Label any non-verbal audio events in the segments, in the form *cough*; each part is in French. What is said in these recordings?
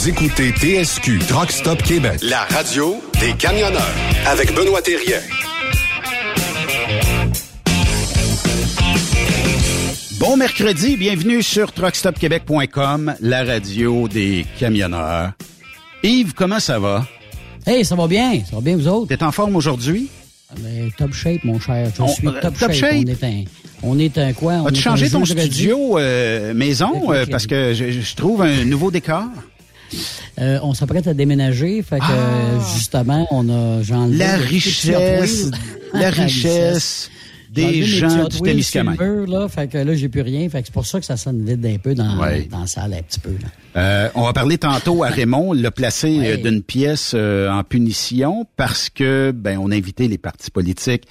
Vous écoutez TSQ Truck Stop Québec, la radio des camionneurs avec Benoît Thérien. Bon mercredi, bienvenue sur truckstopquebec.com, la radio des camionneurs. Yves, comment ça va? Hey, ça va bien, ça va bien vous autres? T'es en forme aujourd'hui? Ben, top shape, mon cher. Je On- suis euh, top, top shape. shape? On est un, on est un quoi? On As-tu changé un ton studio euh, maison euh, parce que je, je trouve un nouveau décor? Euh, on s'apprête à déménager, fait que euh, justement, on a j'ai Ah! La le richesse, la richesse des gens du Témiscamingue. Là, fait que là, j'ai plus rien. Fait que c'est pour ça que ça sonne vide un peu dans, Ouais. dans la salle, un petit peu. Là. Euh, on va parler tantôt à Raymond, l'a placé Ouais. euh, d'une pièce euh, en punition parce que ben on a invité les partis politiques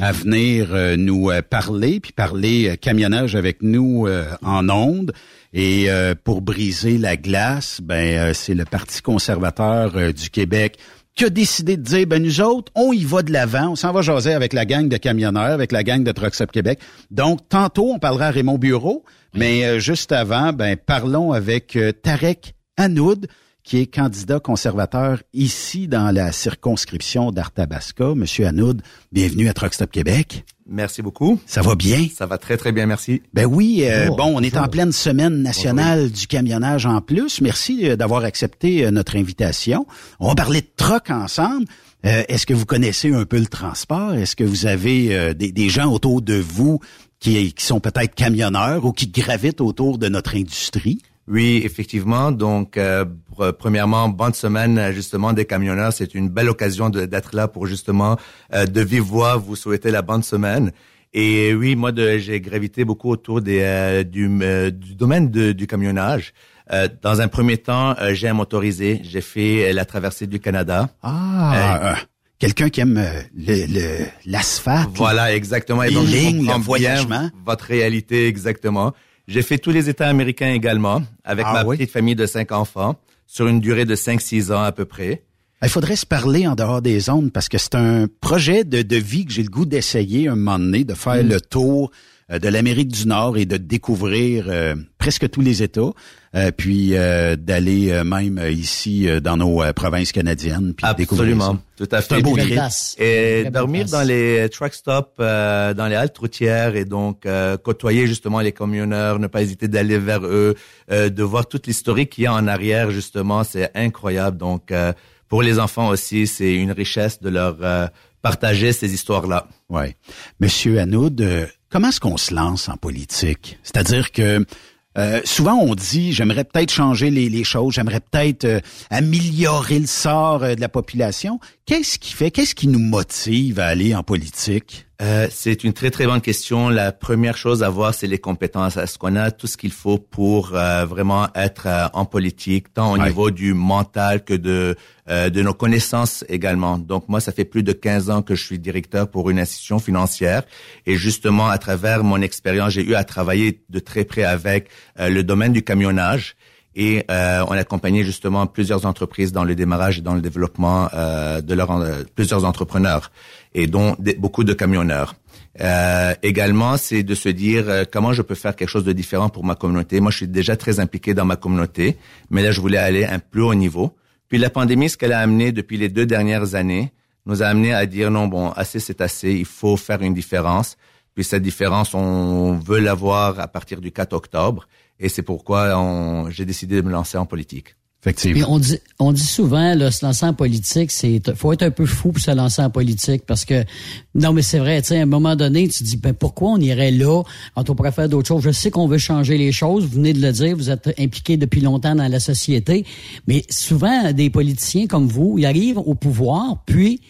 à venir euh, nous parler puis parler camionnage avec nous en ondes et euh, pour briser la glace, ben euh, c'est le Parti conservateur euh, du Québec qui a décidé de dire ben nous autres, on y va de l'avant, on s'en va jaser avec la gang de camionneurs, avec la gang de Trucks Up Québec. Donc tantôt on parlera à Raymond Bureau, mais euh, juste avant, ben parlons avec Tarek Hanoud qui est candidat conservateur ici dans la circonscription d'Arthabasca. Monsieur Hanoud, bienvenue à Truck Stop Québec. Merci beaucoup. Ça va bien? Ça va très très bien, merci. Ben oui, euh, Bonjour. bon, on est en pleine semaine nationale du camionnage en plus. Merci euh, d'avoir accepté euh, notre invitation. On va parler de truck ensemble. Euh, Est-ce que vous connaissez un peu le transport? Est-ce que vous avez euh, des, des gens autour de vous qui, qui sont peut-être camionneurs ou qui gravitent autour de notre industrie? Oui, effectivement. Donc, euh, pr- premièrement, bonne semaine justement des camionneurs. C'est une belle occasion d'être là pour justement euh, de vive voix vous souhaiter la bonne semaine. Et oui, moi, j'ai gravité beaucoup autour des, euh, du, euh, du domaine de- du camionnage. Euh, dans un premier temps, euh, j'ai un motorisé. J'ai fait euh, la traversée du Canada. Ah, quelqu'un qui aime euh, le- le- l'asphalte. Voilà, exactement. Et donc, je comprends bien votre réalité, exactement. J'ai fait tous les États américains également, avec Ah ma oui? petite famille de cinq enfants, sur une durée de 5-6 ans à peu près. Il faudrait se parler en dehors des ondes parce que c'est un projet de, de vie que j'ai le goût d'essayer un moment donné, de faire le tour euh, de l'Amérique du Nord et de découvrir euh, presque tous les États, euh, puis euh, d'aller euh, même euh, ici euh, dans nos euh, provinces canadiennes, puis découvrir Absolument, tout à C'est un fait. beau trip. Et dormir dans les truck stops, euh, dans les haltes routières et donc euh, côtoyer justement les camionneurs, ne pas hésiter d'aller vers eux, euh, de voir toute l'historique qu'il y a en arrière justement, c'est incroyable. Donc euh, pour les enfants aussi, c'est une richesse de leur euh, partager ces histoires-là. Ouais. Monsieur Hanoud, euh, comment est-ce qu'on se lance en politique? C'est-à-dire que euh, souvent on dit j'aimerais peut-être changer les, choses, j'aimerais peut-être euh, améliorer le sort euh, de la population. Qu'est-ce qui fait, qu'est-ce qui nous motive à aller en politique? Euh, c'est une très très bonne question. La première chose à voir, c'est les compétences. Est-ce qu'on a tout ce qu'il faut pour euh, vraiment être euh, en politique, tant au niveau du mental que de euh, de nos connaissances également? Donc moi, ça fait plus de 15 ans que je suis directeur pour une institution financière et justement à travers mon expérience, j'ai eu à travailler de très près avec euh, le domaine du camionnage. Et euh, on a accompagné justement plusieurs entreprises dans le démarrage et dans le développement euh, de leurs euh, plusieurs entrepreneurs et dont des- beaucoup de camionneurs. Euh, également, c'est de se dire euh, comment je peux faire quelque chose de différent pour ma communauté. Moi, je suis déjà très impliqué dans ma communauté, mais là, je voulais aller un plus haut niveau. Puis la pandémie, ce qu'elle a amené depuis les deux dernières années, nous a amené à dire non, bon, assez c'est assez, il faut faire une différence. Puis cette différence, on veut l'avoir à partir du 4 octobre. Et c'est pourquoi on- j'ai décidé de me lancer en politique. Puis Effectivement. on dit, on dit souvent, là, se lancer en politique, c'est, faut être un peu fou pour se lancer en politique parce que, non, mais c'est vrai, tu sais, à un moment donné, tu te dis, ben, pourquoi on irait là? Quand on pourrait faire d'autres choses? Je sais qu'on veut changer les choses. Vous venez de le dire, vous êtes impliqué depuis longtemps dans la société. Mais souvent, des politiciens comme vous, ils arrivent au pouvoir, puis,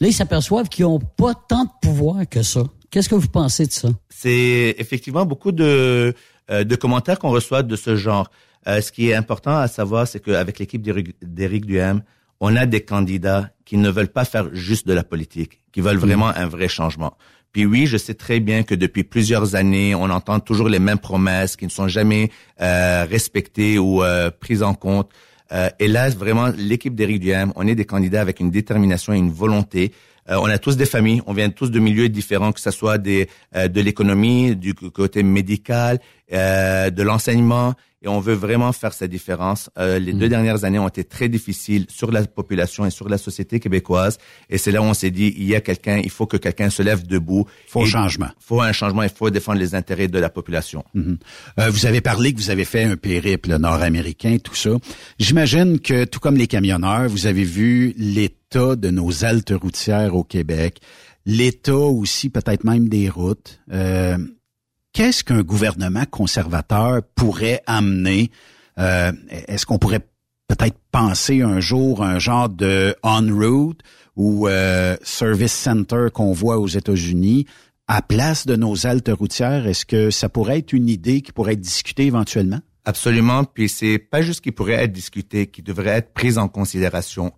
là, ils s'aperçoivent qu'ils ont pas tant de pouvoir que ça. Qu'est-ce que vous pensez de ça? C'est effectivement beaucoup de, euh, de commentaires qu'on reçoit de ce genre. Euh, ce qui est important à savoir, c'est qu'avec l'équipe d'Éric- d'Éric Duhem, on a des candidats qui ne veulent pas faire juste de la politique, qui veulent vraiment un vrai changement. Puis oui, je sais très bien que depuis plusieurs années, on entend toujours les mêmes promesses qui ne sont jamais euh, respectées ou euh, prises en compte. Euh, et là, vraiment, l'équipe d'Éric Duhem, on est des candidats avec une détermination et une volonté on a tous des familles, on vient tous de milieux différents, que ce soit des, de l'économie, du côté médical, de l'enseignement et on veut vraiment faire cette différence. Euh, les deux mm. dernières années ont été très difficiles sur la population et sur la société québécoise et c'est là où on s'est dit il y a quelqu'un, il faut que quelqu'un se lève debout. Il faut un changement. Il faut un changement, il faut défendre les intérêts de la population. Mm-hmm. euh, vous avez parlé que vous avez fait un périple nord-américain, tout ça. J'imagine que tout comme les camionneurs, vous avez vu l'état de nos haltes routières au Québec, l'état aussi peut-être même des routes. Euh, qu'est-ce qu'un gouvernement conservateur pourrait amener? Euh, est-ce qu'on pourrait peut-être penser un jour un genre de on-route ou euh, service center qu'on voit aux États-Unis? À place de nos haltes routières? Est-ce que ça pourrait être une idée qui pourrait être discutée éventuellement? Absolument. Puis c'est pas juste qui pourrait être discuté, qui devrait être prise en considération.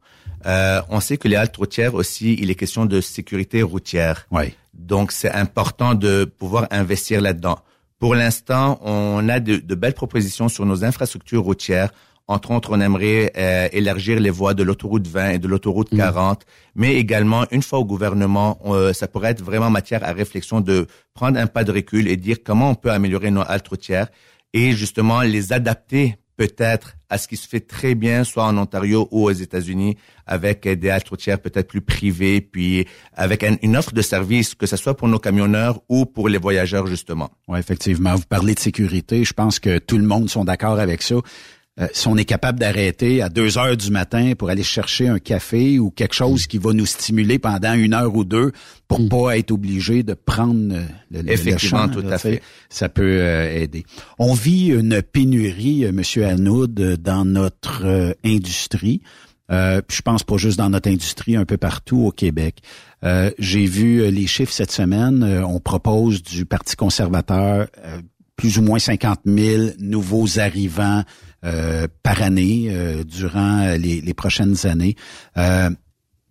Euh, on sait que les haltes routières aussi, il est question de sécurité routière. Oui. Donc, c'est important de pouvoir investir là-dedans. Pour l'instant, on a de, belles propositions sur nos infrastructures routières. Entre autres, on aimerait euh, élargir les voies de l'autoroute 20 et de l'autoroute 40, mm. mais également, une fois au gouvernement, euh, ça pourrait être vraiment matière à réflexion de prendre un pas de recul et dire comment on peut améliorer nos haltes routières et justement les adapter peut-être à ce qui se fait très bien, soit en Ontario ou aux États-Unis, avec des haltes routières peut-être plus privées, puis avec une offre de service, que ce soit pour nos camionneurs ou pour les voyageurs, justement. Oui, effectivement. Vous parlez de sécurité. Je pense que tout le monde sont d'accord avec ça. Euh, si on est capable d'arrêter à 2 heures du matin pour aller chercher un café ou quelque chose qui va nous stimuler pendant une heure ou deux pour mm. pas être obligé de prendre le, le, Effectivement, tout à fait. Ça peut euh, aider. On vit une pénurie, euh, Monsieur Anoud, dans notre industrie. Je pense pas juste dans notre industrie, un peu partout au Québec. J'ai vu les chiffres cette semaine. on propose du Parti conservateur plus ou moins 50 000 nouveaux arrivants par année euh, durant les, les, prochaines années. Euh,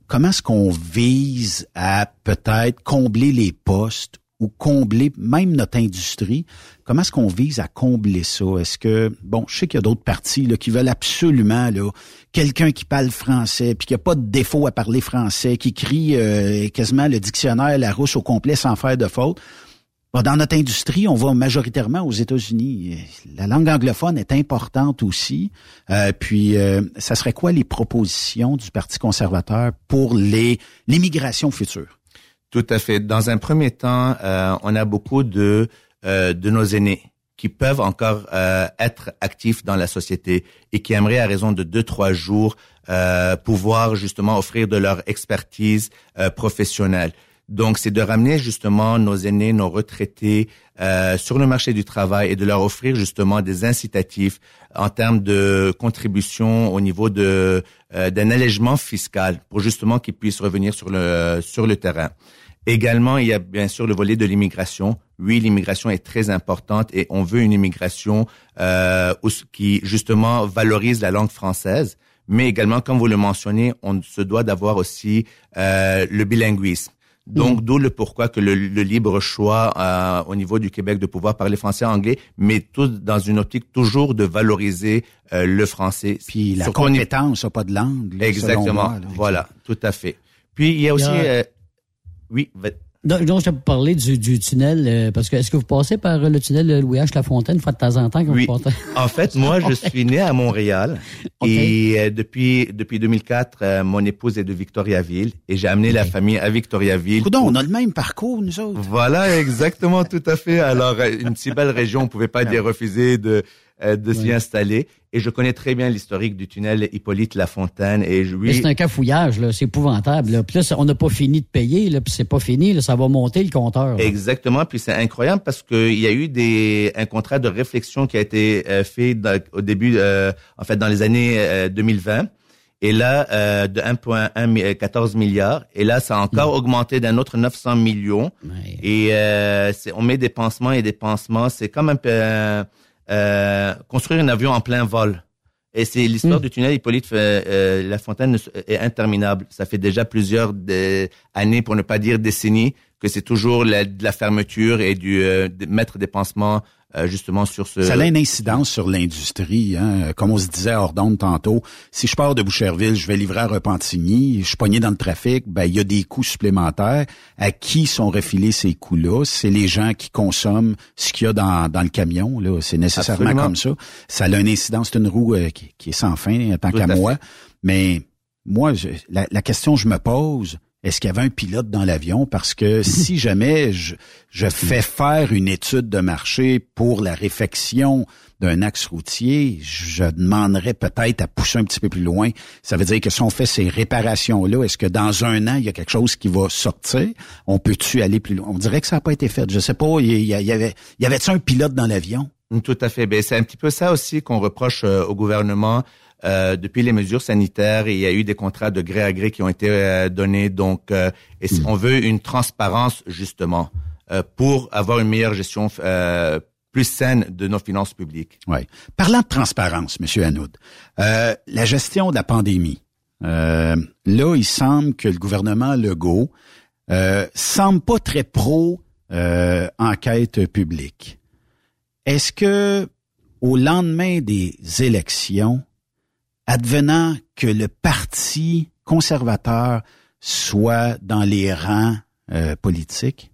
comment est-ce qu'on vise à peut-être combler les postes ou combler même notre industrie? Comment est-ce qu'on vise à combler ça? Est-ce que, bon, je sais qu'il y a d'autres partis là, qui veulent absolument là, quelqu'un qui parle français, puis qui a pas de défaut à parler français, qui crie quasiment le dictionnaire Larousse au complet sans faire de faute dans notre industrie, on va majoritairement aux États-Unis. La langue anglophone est importante aussi. Euh, puis, euh, ça serait quoi les propositions du Parti conservateur pour les l'immigration future? Tout à fait. Dans un premier temps, euh, on a beaucoup de de nos aînés qui peuvent encore être actifs dans la société et qui aimeraient, à raison de deux trois jours, pouvoir justement offrir de leur expertise professionnelle. Donc, c'est de ramener justement nos aînés, nos retraités euh, sur le marché du travail et de leur offrir justement des incitatifs en termes de contribution au niveau de euh, d'un allègement fiscal pour justement qu'ils puissent revenir sur le sur le terrain. Également, il y a bien sûr le volet de l'immigration. Oui, l'immigration est très importante et on veut une immigration euh, qui justement valorise la langue française mais également, comme vous le mentionnez, on se doit d'avoir aussi euh, le bilinguisme. Donc, mm. d'où le pourquoi que le, libre choix euh, au niveau du Québec de pouvoir parler français anglais, mais tout dans une optique toujours de valoriser euh, le français. Puis la compétence, pas de langue. Exactement. voilà, tout à fait. Puis il y a aussi, euh, oui. Donc, je vais vous parler du, du tunnel, euh, parce que est-ce que vous passez par le tunnel Louis H. Lafontaine une fois de temps en temps? oui. en fait, moi, je *laughs* suis né à Montréal et euh, depuis depuis 2004, euh, mon épouse est de Victoriaville et j'ai amené la famille à Victoriaville. Coudon, on a le même parcours, nous autres. Voilà, exactement, tout à fait. Alors, une si belle région, on pouvait pas dire refuser de euh, de s'y installer. Et je connais très bien l'historique du tunnel Hippolyte Lafontaine. Et je, c'est un cafouillage, là. C'est épouvantable. Là. Puis là, on n'a pas fini de payer, là, puis c'est pas fini, là. Ça va monter le compteur. Exactement. Puis c'est incroyable parce qu'il y a eu des un contrat de réflexion qui a été euh, fait au début, euh, en fait, dans les années 2020. Et là, de 1,14 milliards. Et là, ça a encore mm. augmenté d'un autre 900 millions. Et on met des pansements et des pansements. C'est comme un peu euh, construire un avion en plein vol. Et c'est l'histoire hmm. du tunnel Hippolyte euh, euh, La Fontaine est interminable. Ça fait déjà plusieurs années, pour ne pas dire décennies, que c'est toujours la, de la fermeture et du mettre des pansements euh, justement sur ce. Ça a une incidence sur l'industrie, hein? comme on se disait à Ordonne tantôt. Si je pars de Boucherville, je vais livrer à Repentigny, je suis pogné dans le trafic, ben il y a des coûts supplémentaires. À qui sont refilés ces coûts-là? C'est les gens qui consomment ce qu'il y a dans, dans le camion. Là, c'est nécessairement comme ça. Ça a une incidence, c'est une roue euh, qui, est sans fin, tant qu'à moi. Mais moi, la, la question que je me pose est-ce qu'il y avait un pilote dans l'avion? Parce que *laughs* si jamais je, fais faire une étude de marché pour la réfection d'un axe routier, je demanderais peut-être à pousser un petit peu plus loin. Ça veut dire que si on fait ces réparations-là, est-ce que dans un an, il y a quelque chose qui va sortir? On peut-tu aller plus loin? On dirait que ça n'a pas été fait. Je sais pas, il y, avait, y avait-tu un pilote dans l'avion? Tout à fait. Ben, c'est un petit peu ça aussi qu'on reproche euh, au gouvernement. Euh, depuis les mesures sanitaires, il y a eu des contrats de gré à gré qui ont été euh, donnés. Donc, euh, et hmm. on veut une transparence justement pour avoir une meilleure gestion plus saine de nos finances publiques. Oui. Parlant de transparence, Monsieur Hanoud, la gestion de la pandémie. là, il semble que le gouvernement Legault semble pas très pro enquête publique. Est-ce que au lendemain des élections, advenant que le parti conservateur soit dans les rangs euh, politiques,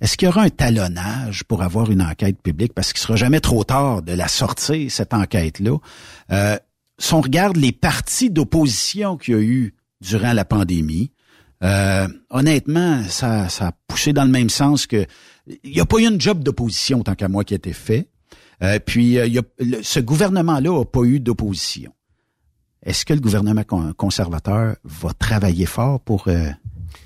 est-ce qu'il y aura un talonnage pour avoir une enquête publique? Parce qu'il sera jamais trop tard de la sortir, cette enquête-là. Euh, si on regarde les partis d'opposition qu'il y a eu durant la pandémie, euh, honnêtement, ça, a poussé dans le même sens que il n'y a pas eu une job d'opposition tant qu'à moi qui a été fait. Euh, puis ce gouvernement-là n'a pas eu d'opposition. Est-ce que le gouvernement conservateur va travailler fort pour euh,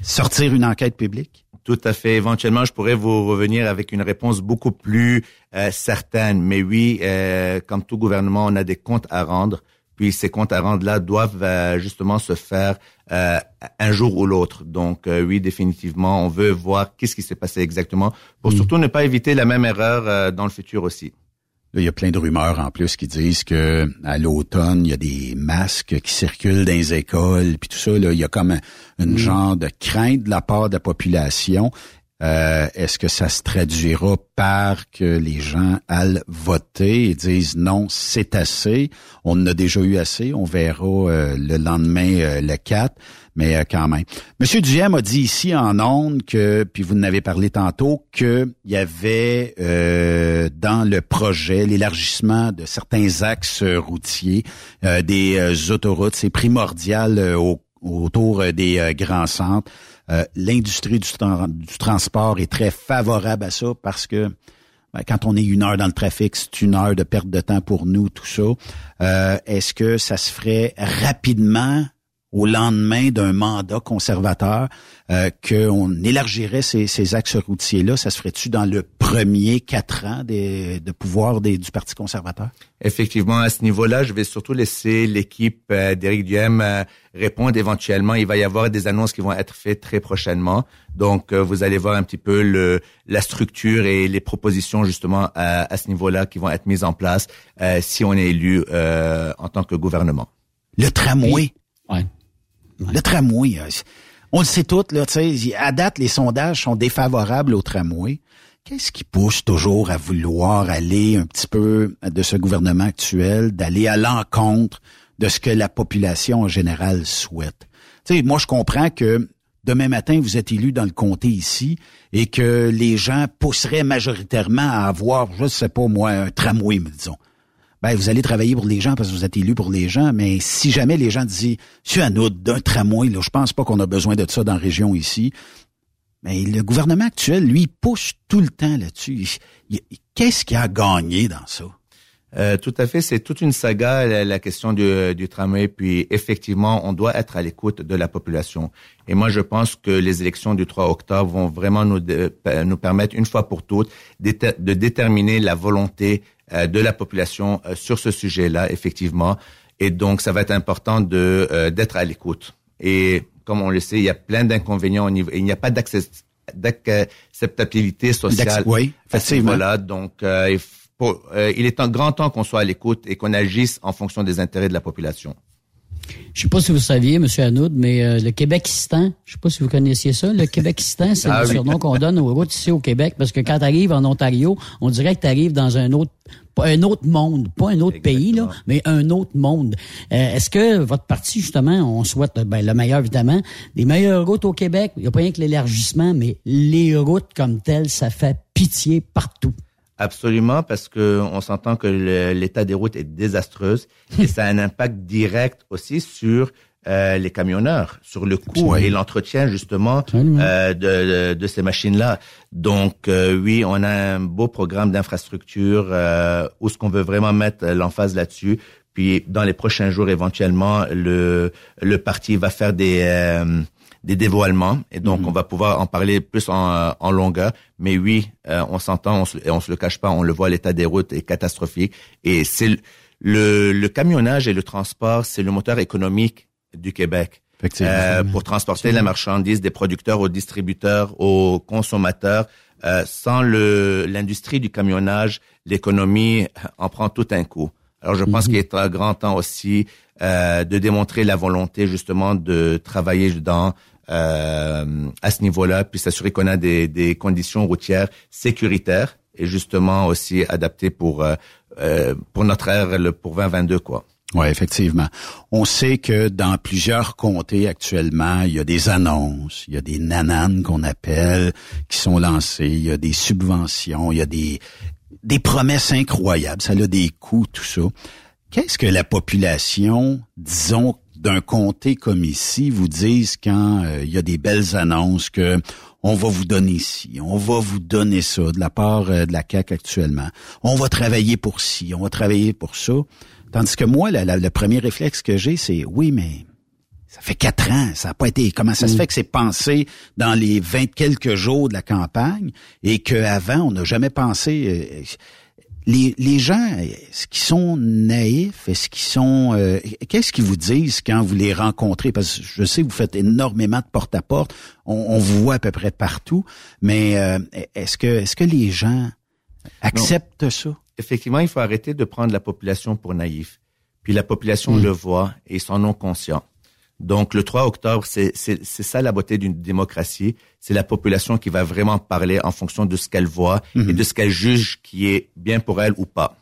sortir une enquête publique? Tout à fait. Éventuellement, je pourrais vous revenir avec une réponse beaucoup plus euh, certaine. Mais oui, euh, comme tout gouvernement, on a des comptes à rendre. Puis ces comptes à rendre-là doivent justement se faire un jour ou l'autre. Donc oui, définitivement, on veut voir qu'est-ce qui s'est passé exactement pour surtout ne pas éviter la même erreur dans le futur aussi il y a plein de rumeurs en plus qui disent que à l'automne, il y a des masques qui circulent dans les écoles, puis tout ça. Là, il y a comme un, une mm. genre de crainte de la part de la population. Euh, est-ce que ça se traduira par que les gens allent voter et disent non, c'est assez, on en a déjà eu assez, on verra euh, le lendemain euh, le 4, mais quand même. Monsieur Duhem a dit ici en ondes que, puis vous en avez parlé tantôt, qu'il y avait dans le projet l'élargissement de certains axes routiers, des autoroutes, c'est primordial autour des grands centres. Euh, l'industrie du, transport est très favorable à ça parce que ben, quand on est une heure dans le trafic, c'est une heure de perte de temps pour nous, tout ça. Euh, est-ce que ça se ferait rapidement? Au lendemain d'un mandat conservateur, euh, qu'on élargirait ces, ces axes routiers-là, ça se ferait-tu dans le premier quatre ans des, de pouvoir des, du Parti conservateur? Effectivement, à ce niveau-là, je vais surtout laisser l'équipe euh, d'Éric Duhem euh, répondre éventuellement. Il va y avoir des annonces qui vont être faites très prochainement. Donc, euh, vous allez voir un petit peu le, la structure et les propositions justement à, à ce niveau-là qui vont être mises en place si on est élu en tant que gouvernement. Le tramway. Le tramway, euh, on le sait tout, là, à date, les sondages sont défavorables au tramway. Qu'est-ce qui pousse toujours à vouloir aller un petit peu de ce gouvernement actuel, d'aller à l'encontre de ce que la population en général souhaite? sais, moi, je comprends que demain matin, vous êtes élu dans le comté ici et que les gens pousseraient majoritairement à avoir, je sais pas moi, un tramway, disons ben, vous allez travailler pour les gens parce que vous êtes élu pour les gens, mais si jamais les gens disent, un autre d'un tramway, là, je pense pas qu'on a besoin de ça dans la région ici. Mais le gouvernement actuel, lui, pousse tout le temps là-dessus. Qu'est-ce qui a gagné dans ça? Euh, tout à fait, c'est toute une saga la, question du, tramway. Puis effectivement, on doit être à l'écoute de la population. Et moi, je pense que les élections du 3 octobre vont vraiment nous, nous permettre une fois pour toutes de déterminer la volonté euh, de la population euh, sur ce sujet-là, effectivement. Et donc, ça va être important de euh, d'être à l'écoute. Et comme on le sait, il y a plein d'inconvénients au niveau. Il n'y a pas d'acceptabilité sociale. Oui, effectivement. Voilà, donc il, faut, il est en grand temps qu'on soit à l'écoute et qu'on agisse en fonction des intérêts de la population. Je sais pas si vous saviez, M. Hanoud, mais euh, le Québecistan, je sais pas si vous connaissiez ça, le Québecistan, c'est *laughs* Ah le oui. surnom qu'on donne aux routes ici au Québec, parce que quand tu arrives en Ontario, on dirait que tu arrives dans un autre pas un autre monde, pas un autre pays, là, mais un autre monde. Euh, Est-ce que votre parti, justement, on souhaite ben, le meilleur, évidemment, des meilleures routes au Québec? Il n'y a pas rien que l'élargissement, mais les routes comme telles, ça fait pitié partout. Absolument, parce que on s'entend que l'état des routes est désastreuse et ça a un impact direct aussi sur euh, les camionneurs, sur le coût et l'entretien justement euh, de, de, de ces machines-là. Donc euh, oui, on a un beau programme d'infrastructure euh, où ce qu'on veut vraiment mettre l'emphase là-dessus. Puis dans les prochains jours, éventuellement, le le parti va faire des euh, des dévoilements et donc on va pouvoir en parler plus en, euh, en longueur. Mais oui, euh, on s'entend, on se, et on se le cache pas, on le voit, l'état des routes est catastrophique et c'est le, le le camionnage et le transport, c'est le moteur économique du Québec. Euh, pour transporter la marchandise des producteurs aux distributeurs, aux consommateurs. Euh, sans le l'industrie du camionnage, l'économie en prend tout un coup. Alors je pense qu'il est un grand temps aussi euh, de démontrer la volonté justement de travailler dans euh, à ce niveau-là, puis s'assurer qu'on a des, des conditions routières sécuritaires et justement aussi adaptées pour euh, euh, pour notre ère, le, pour 2022 quoi. Oui, effectivement. On sait que dans plusieurs comtés actuellement, il y a des annonces, il y a des nananes qu'on appelle qui sont lancées, il y a des subventions, il y a des des promesses incroyables, ça a des coûts, tout ça. Qu'est-ce que la population, disons, d'un comté comme ici, vous disent quand euh, il y a des belles annonces que on va vous donner ci, on va vous donner ça de la part euh, de la CAC actuellement. On va travailler pour ci, on va travailler pour ça. Tandis que moi, le premier réflexe que j'ai, c'est oui, mais ça fait quatre ans, ça n'a pas été. Comment ça se fait que c'est pensé dans les vingt quelques jours de la campagne et qu'avant, on n'a jamais pensé. euh, les, les gens, est-ce qu'ils sont naïfs? Est-ce qu'ils sont... euh, Qu'est-ce qu'ils vous disent quand vous les rencontrez? Parce que je sais que vous faites énormément de porte-à-porte. On, on vous voit à peu près partout. Mais euh, est-ce que, est-ce que les gens acceptent ça? effectivement, il faut arrêter de prendre la population pour naïf. Puis la population Mm. le voit et ils sont non conscients. Donc le 3 octobre, c'est c'est c'est ça la beauté d'une démocratie. C'est la population qui va vraiment parler en fonction de ce qu'elle voit et de ce qu'elle juge qui est bien pour elle ou pas.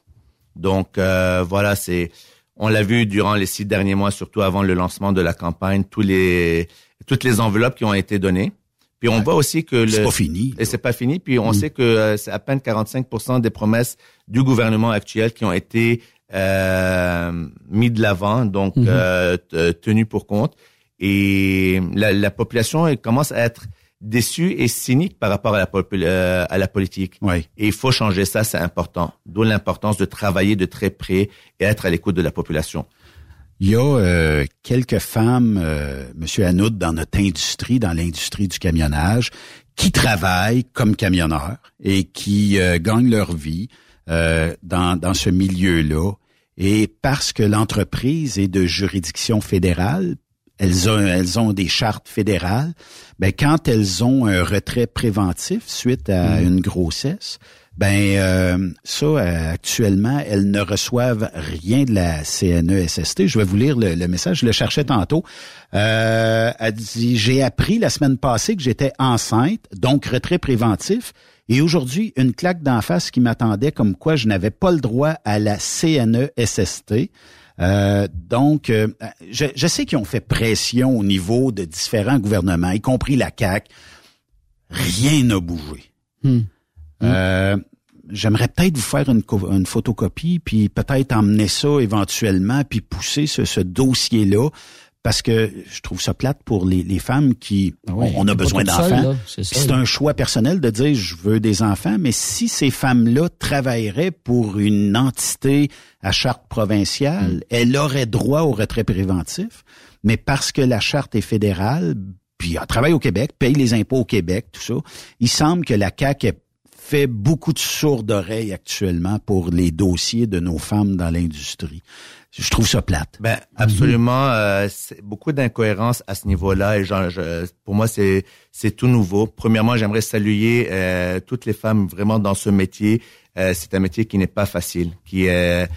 Donc euh, voilà, c'est on l'a vu durant les six derniers mois, surtout avant le lancement de la campagne, tous les toutes les enveloppes qui ont été données. Puis on voit aussi que C'est pas fini. et c'est pas fini. Puis on sait que euh, c'est à peine 45% des promesses du gouvernement actuel qui ont été mis de l'avant, donc euh, t- tenues pour compte. Et la, la population elle commence à être déçue et cynique par rapport à la, euh, à la politique. Oui. Et il faut changer ça, c'est important. D'où l'importance de travailler de très près et être à l'écoute de la population. Il y a euh, quelques femmes, euh, Monsieur Hanoud, dans notre industrie, dans l'industrie du camionnage, qui travaillent comme camionneurs et qui euh, gagnent leur vie euh, dans, dans ce milieu-là. Et parce que l'entreprise est de juridiction fédérale, elles ont, elles ont des chartes fédérales. Ben quand elles ont un retrait préventif suite à une grossesse, ben euh, ça actuellement elles ne reçoivent rien de la CNESST. Je vais vous lire le, le message. Je le cherchais tantôt. Euh, elle dit j'ai appris la semaine passée que j'étais enceinte, donc retrait préventif. Et aujourd'hui, une claque d'en face qui m'attendait comme quoi je n'avais pas le droit à la CNESST. Euh, donc, euh, je, je sais qu'ils ont fait pression au niveau de différents gouvernements, y compris la CAC. Rien n'a bougé. Hmm. Euh, J'aimerais peut-être vous faire une, une photocopie, puis peut-être emmener ça éventuellement, puis pousser ce, ce dossier-là, parce que je trouve ça plate pour les, les femmes qui Ah on a besoin d'enfants. c'est un choix personnel de dire je veux des enfants, mais si ces femmes-là travailleraient pour une entité à charte provinciale, Mm. elles auraient droit au retrait préventif, mais parce que la charte est fédérale, puis elle travaille au Québec, paye les impôts au Québec, tout ça, il semble que la CAQ ait fait beaucoup de sourdes oreilles actuellement pour les dossiers de nos femmes dans l'industrie. Je trouve ça plate. Ben absolument, euh, beaucoup d'incohérences à ce niveau-là et genre, je- pour moi c'est c'est tout nouveau. Premièrement, j'aimerais saluer euh, toutes les femmes vraiment dans ce métier. Euh, c'est un métier qui n'est pas facile, qui est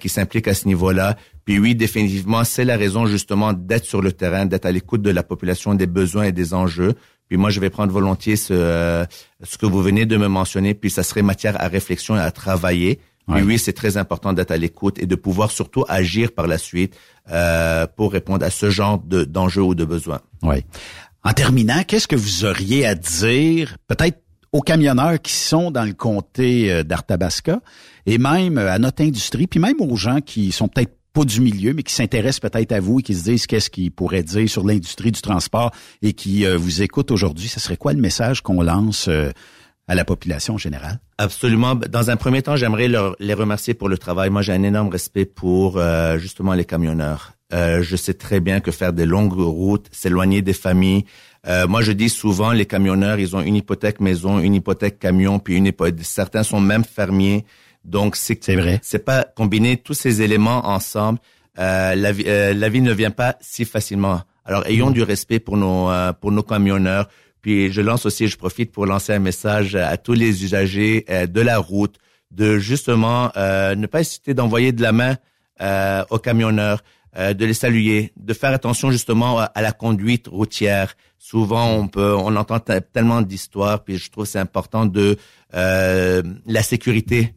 qui s'impliquent à ce niveau-là. Puis oui, définitivement, c'est la raison justement d'être sur le terrain, d'être à l'écoute de la population, des besoins et des enjeux. Puis moi, je vais prendre volontiers ce, ce que vous venez de me mentionner, puis ça serait matière à réflexion et à travailler. Puis oui, c'est très important d'être à l'écoute et de pouvoir surtout agir par la suite euh, pour répondre à ce genre d'enjeux ou de besoins. Oui. En terminant, qu'est-ce que vous auriez à dire, peut-être aux camionneurs qui sont dans le comté euh, d'Arthabasca et même à notre industrie, puis même aux gens qui sont peut-être pas du milieu, mais qui s'intéressent peut-être à vous et qui se disent qu'est-ce qu'ils pourraient dire sur l'industrie du transport et qui euh, vous écoutent aujourd'hui. Ce serait quoi le message qu'on lance euh, à la population générale? Absolument. Dans un premier temps, j'aimerais les remercier pour le travail. Moi, j'ai un énorme respect pour euh, justement les camionneurs. je sais très bien que faire des longues routes, s'éloigner des familles. moi, je dis souvent, les camionneurs, ils ont une hypothèque maison, une hypothèque camion, puis une hypothèque. Certains sont même fermiers. Donc c'est c'est vrai. C'est pas combiner tous ces éléments ensemble. Euh, la, vie, euh, la vie ne vient pas si facilement. Alors ayons du respect pour nos euh, pour nos camionneurs. Puis je lance aussi, je profite pour lancer un message à tous les usagers euh, de la route de justement ne pas hésiter d'envoyer de la main aux camionneurs, de les saluer, de faire attention justement à la conduite routière. Souvent on peut on entend tellement d'histoires, puis je trouve c'est important de la sécurité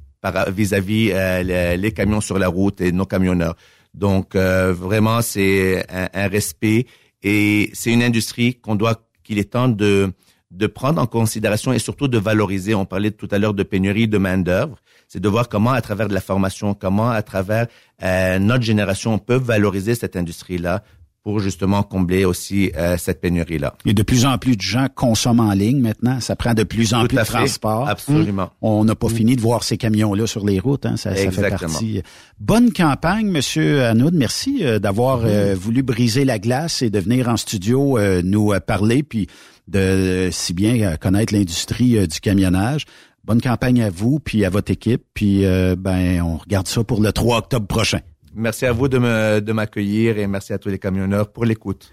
vis-à-vis euh, les, camions sur la route et nos camionneurs. Donc euh, vraiment c'est un, respect et c'est une industrie qu'on doit qu'il est temps de de prendre en considération et surtout de valoriser. On parlait tout à l'heure de pénurie de main d'œuvre. C'est de voir comment, à travers de la formation, comment, à travers euh, notre génération, on peut valoriser cette industrie-là pour justement combler aussi euh, cette pénurie-là. Et de plus en plus de gens consomment en ligne maintenant. Ça prend de plus en plus de transport. Absolument. On n'a pas fini de voir ces camions-là sur les routes. Hein. Ça, ça, fait partie. Bonne campagne, Monsieur Anoud. Merci euh, d'avoir euh, voulu briser la glace et de venir en studio nous parler, puis de si bien connaître l'industrie du camionnage. Bonne campagne à vous, puis à votre équipe. Puis ben, on regarde ça pour le 3 octobre prochain. Merci à vous de, m'accueillir et merci à tous les camionneurs pour l'écoute.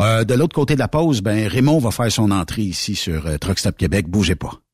Euh, de l'autre côté de la pause, ben Raymond va faire son entrée ici sur euh, Truck Stop Québec. Bougez pas.